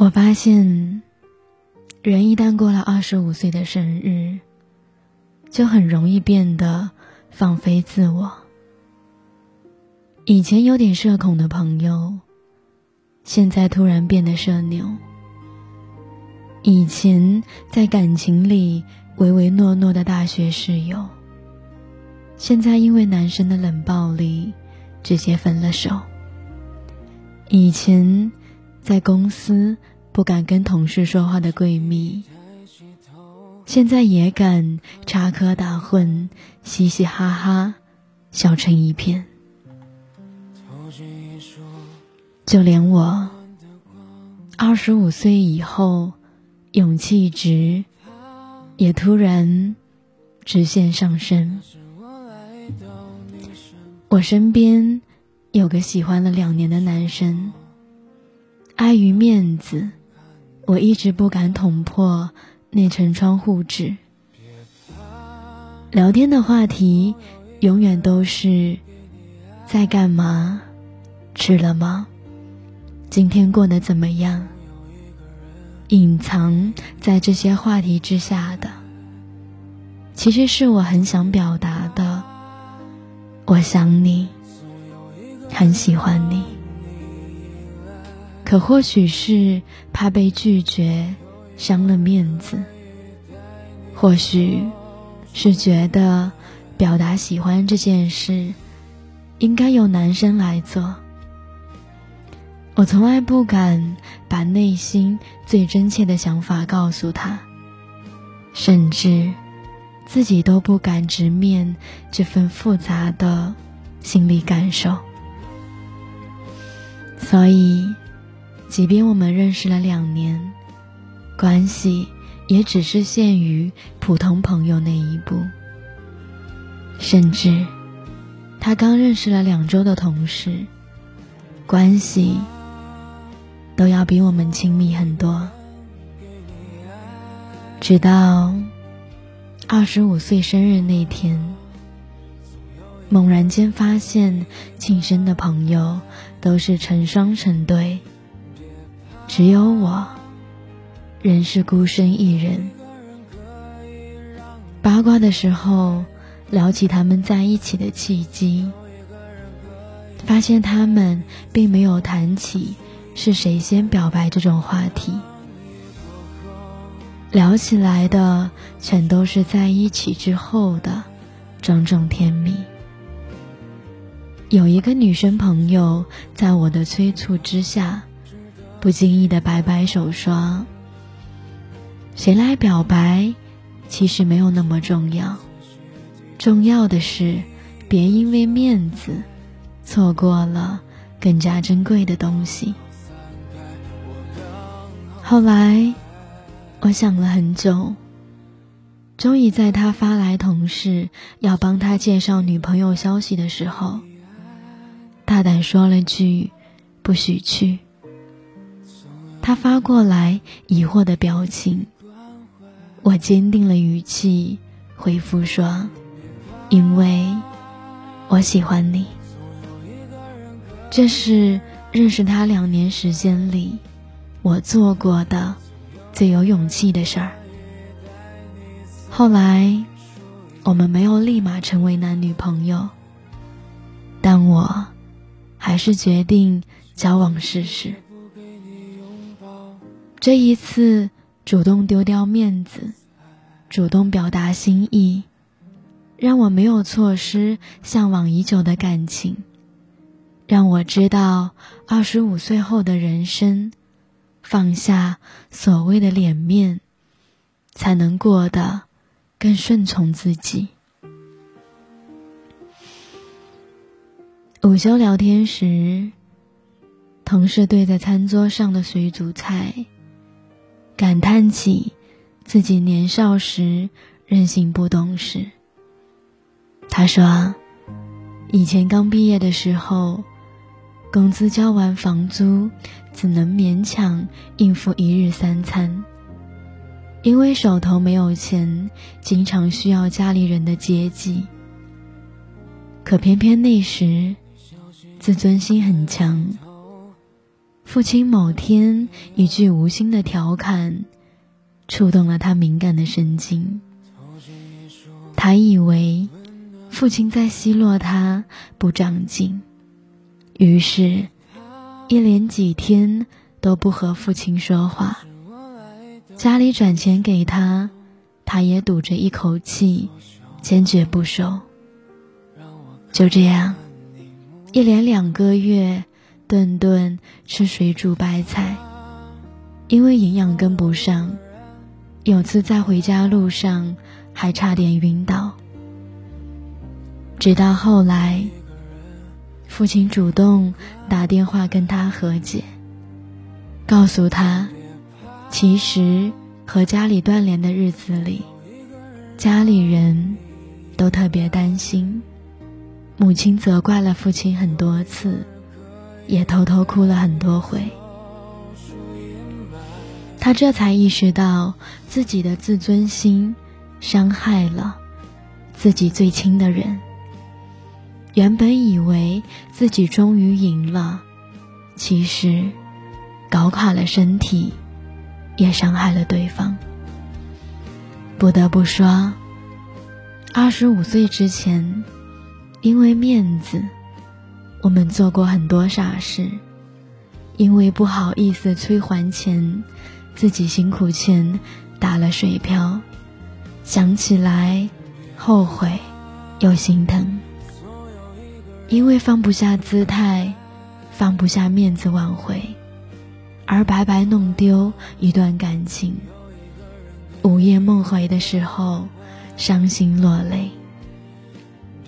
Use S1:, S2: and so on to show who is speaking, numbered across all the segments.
S1: 我发现，人一旦过了二十五岁的生日，就很容易变得放飞自我。以前有点社恐的朋友，现在突然变得社牛；以前在感情里唯唯诺诺的大学室友，现在因为男生的冷暴力，直接分了手。以前在公司。不敢跟同事说话的闺蜜，现在也敢插科打诨，嘻嘻哈哈，笑成一片。就连我，二十五岁以后，勇气值也突然直线上升。我身边有个喜欢了两年的男生，碍于面子。我一直不敢捅破那层窗户纸。聊天的话题永远都是在干嘛、吃了吗、今天过得怎么样。隐藏在这些话题之下的，其实是我很想表达的。我想你，很喜欢你。可或许是怕被拒绝，伤了面子；或许是觉得表达喜欢这件事，应该由男生来做。我从来不敢把内心最真切的想法告诉他，甚至自己都不敢直面这份复杂的心理感受，所以。即便我们认识了两年，关系也只是限于普通朋友那一步。甚至，他刚认识了两周的同事，关系都要比我们亲密很多。直到二十五岁生日那天，猛然间发现庆生的朋友都是成双成对。只有我，仍是孤身一人。八卦的时候，聊起他们在一起的契机，发现他们并没有谈起是谁先表白这种话题。聊起来的全都是在一起之后的种种甜蜜。有一个女生朋友，在我的催促之下。不经意的摆摆手说：“谁来表白，其实没有那么重要。重要的是，别因为面子，错过了更加珍贵的东西。”后来，我想了很久，终于在他发来同事要帮他介绍女朋友消息的时候，大胆说了句：“不许去。”他发过来疑惑的表情，我坚定了语气回复说：“因为我喜欢你。”这是认识他两年时间里我做过的最有勇气的事儿。后来我们没有立马成为男女朋友，但我还是决定交往试试。这一次，主动丢掉面子，主动表达心意，让我没有错失向往已久的感情，让我知道二十五岁后的人生，放下所谓的脸面，才能过得更顺从自己。午休聊天时，同事对着餐桌上的水煮菜。感叹起自己年少时任性不懂事。他说：“以前刚毕业的时候，工资交完房租，只能勉强应付一日三餐。因为手头没有钱，经常需要家里人的接济。可偏偏那时自尊心很强，父亲某天一句无心的调侃，触动了他敏感的神经。他以为父亲在奚落他不长进，于是，一连几天都不和父亲说话。家里转钱给他，他也堵着一口气，坚决不收。就这样，一连两个月。顿顿吃水煮白菜，因为营养跟不上，有次在回家路上还差点晕倒。直到后来，父亲主动打电话跟他和解，告诉他，其实和家里断联的日子里，家里人都特别担心，母亲责怪了父亲很多次。也偷偷哭了很多回，他这才意识到自己的自尊心伤害了自己最亲的人。原本以为自己终于赢了，其实搞垮了身体，也伤害了对方。不得不说，二十五岁之前，因为面子。我们做过很多傻事，因为不好意思催还钱，自己辛苦钱打了水漂，想起来后悔又心疼。因为放不下姿态，放不下面子挽回，而白白弄丢一段感情。午夜梦回的时候，伤心落泪。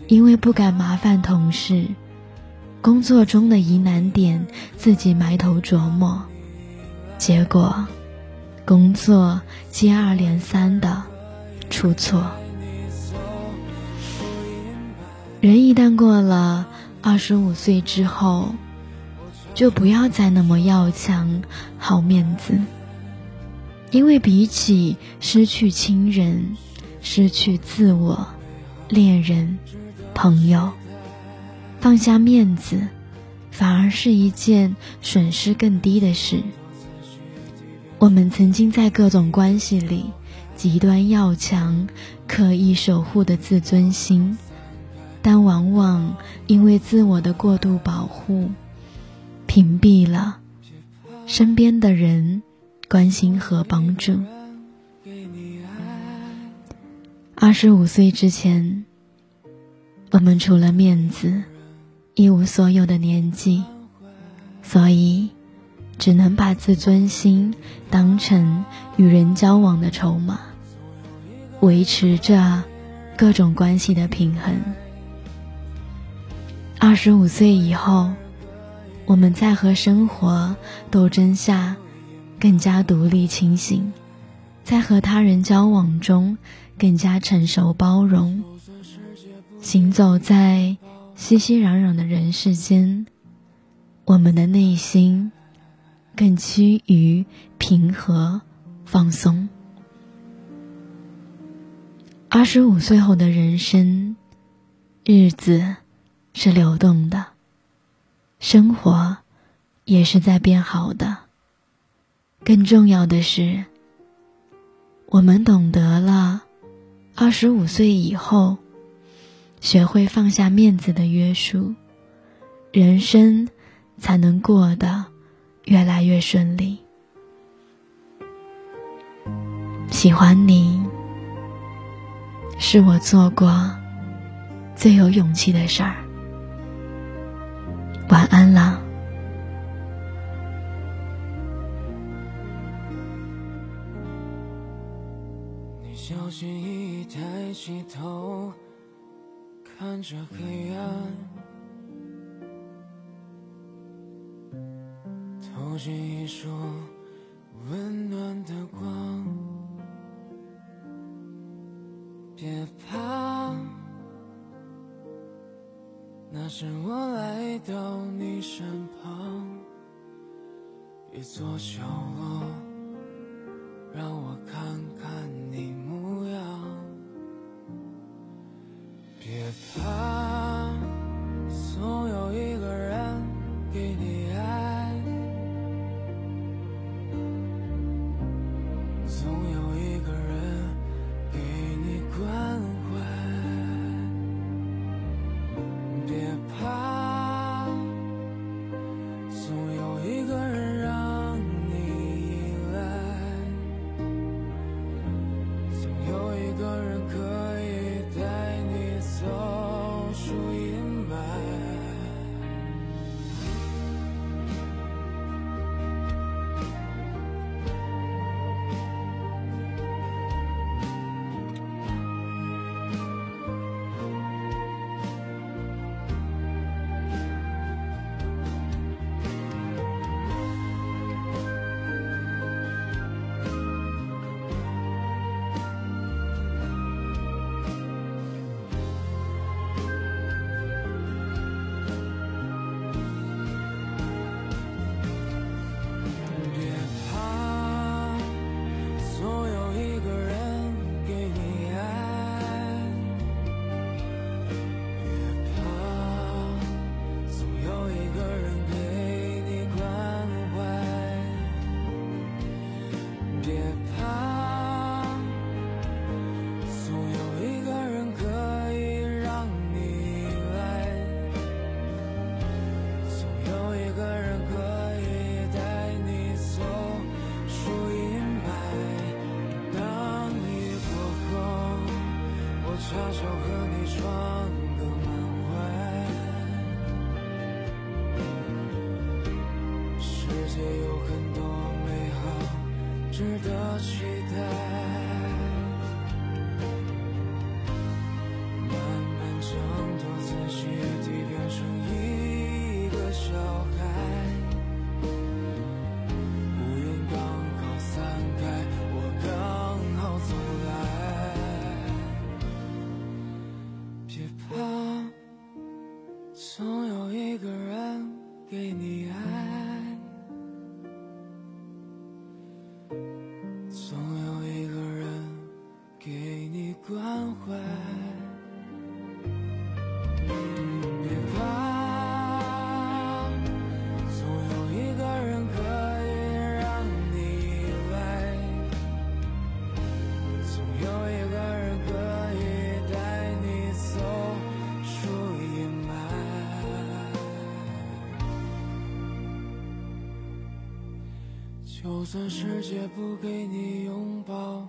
S1: 因为不敢麻烦同事。工作中的疑难点，自己埋头琢磨，结果工作接二连三的出错。人一旦过了二十五岁之后，就不要再那么要强、好面子，因为比起失去亲人、失去自我、恋人、朋友。放下面子，反而是一件损失更低的事。我们曾经在各种关系里极端要强、刻意守护的自尊心，但往往因为自我的过度保护，屏蔽了身边的人关心和帮助。二十五岁之前，我们除了面子。一无所有的年纪，所以只能把自尊心当成与人交往的筹码，维持着各种关系的平衡。二十五岁以后，我们在和生活斗争下更加独立清醒，在和他人交往中更加成熟包容，行走在。熙熙攘攘的人世间，我们的内心更趋于平和、放松。二十五岁后的人生，日子是流动的，生活也是在变好的。更重要的是，我们懂得了二十五岁以后。学会放下面子的约束，人生才能过得越来越顺利。喜欢你，是我做过最有勇气的事儿。晚安了。你小心翼翼抬起头。看着黑暗，投进一束温暖的光。别怕，那是我来到你身旁，一座角落，
S2: 就算世界不给你拥抱，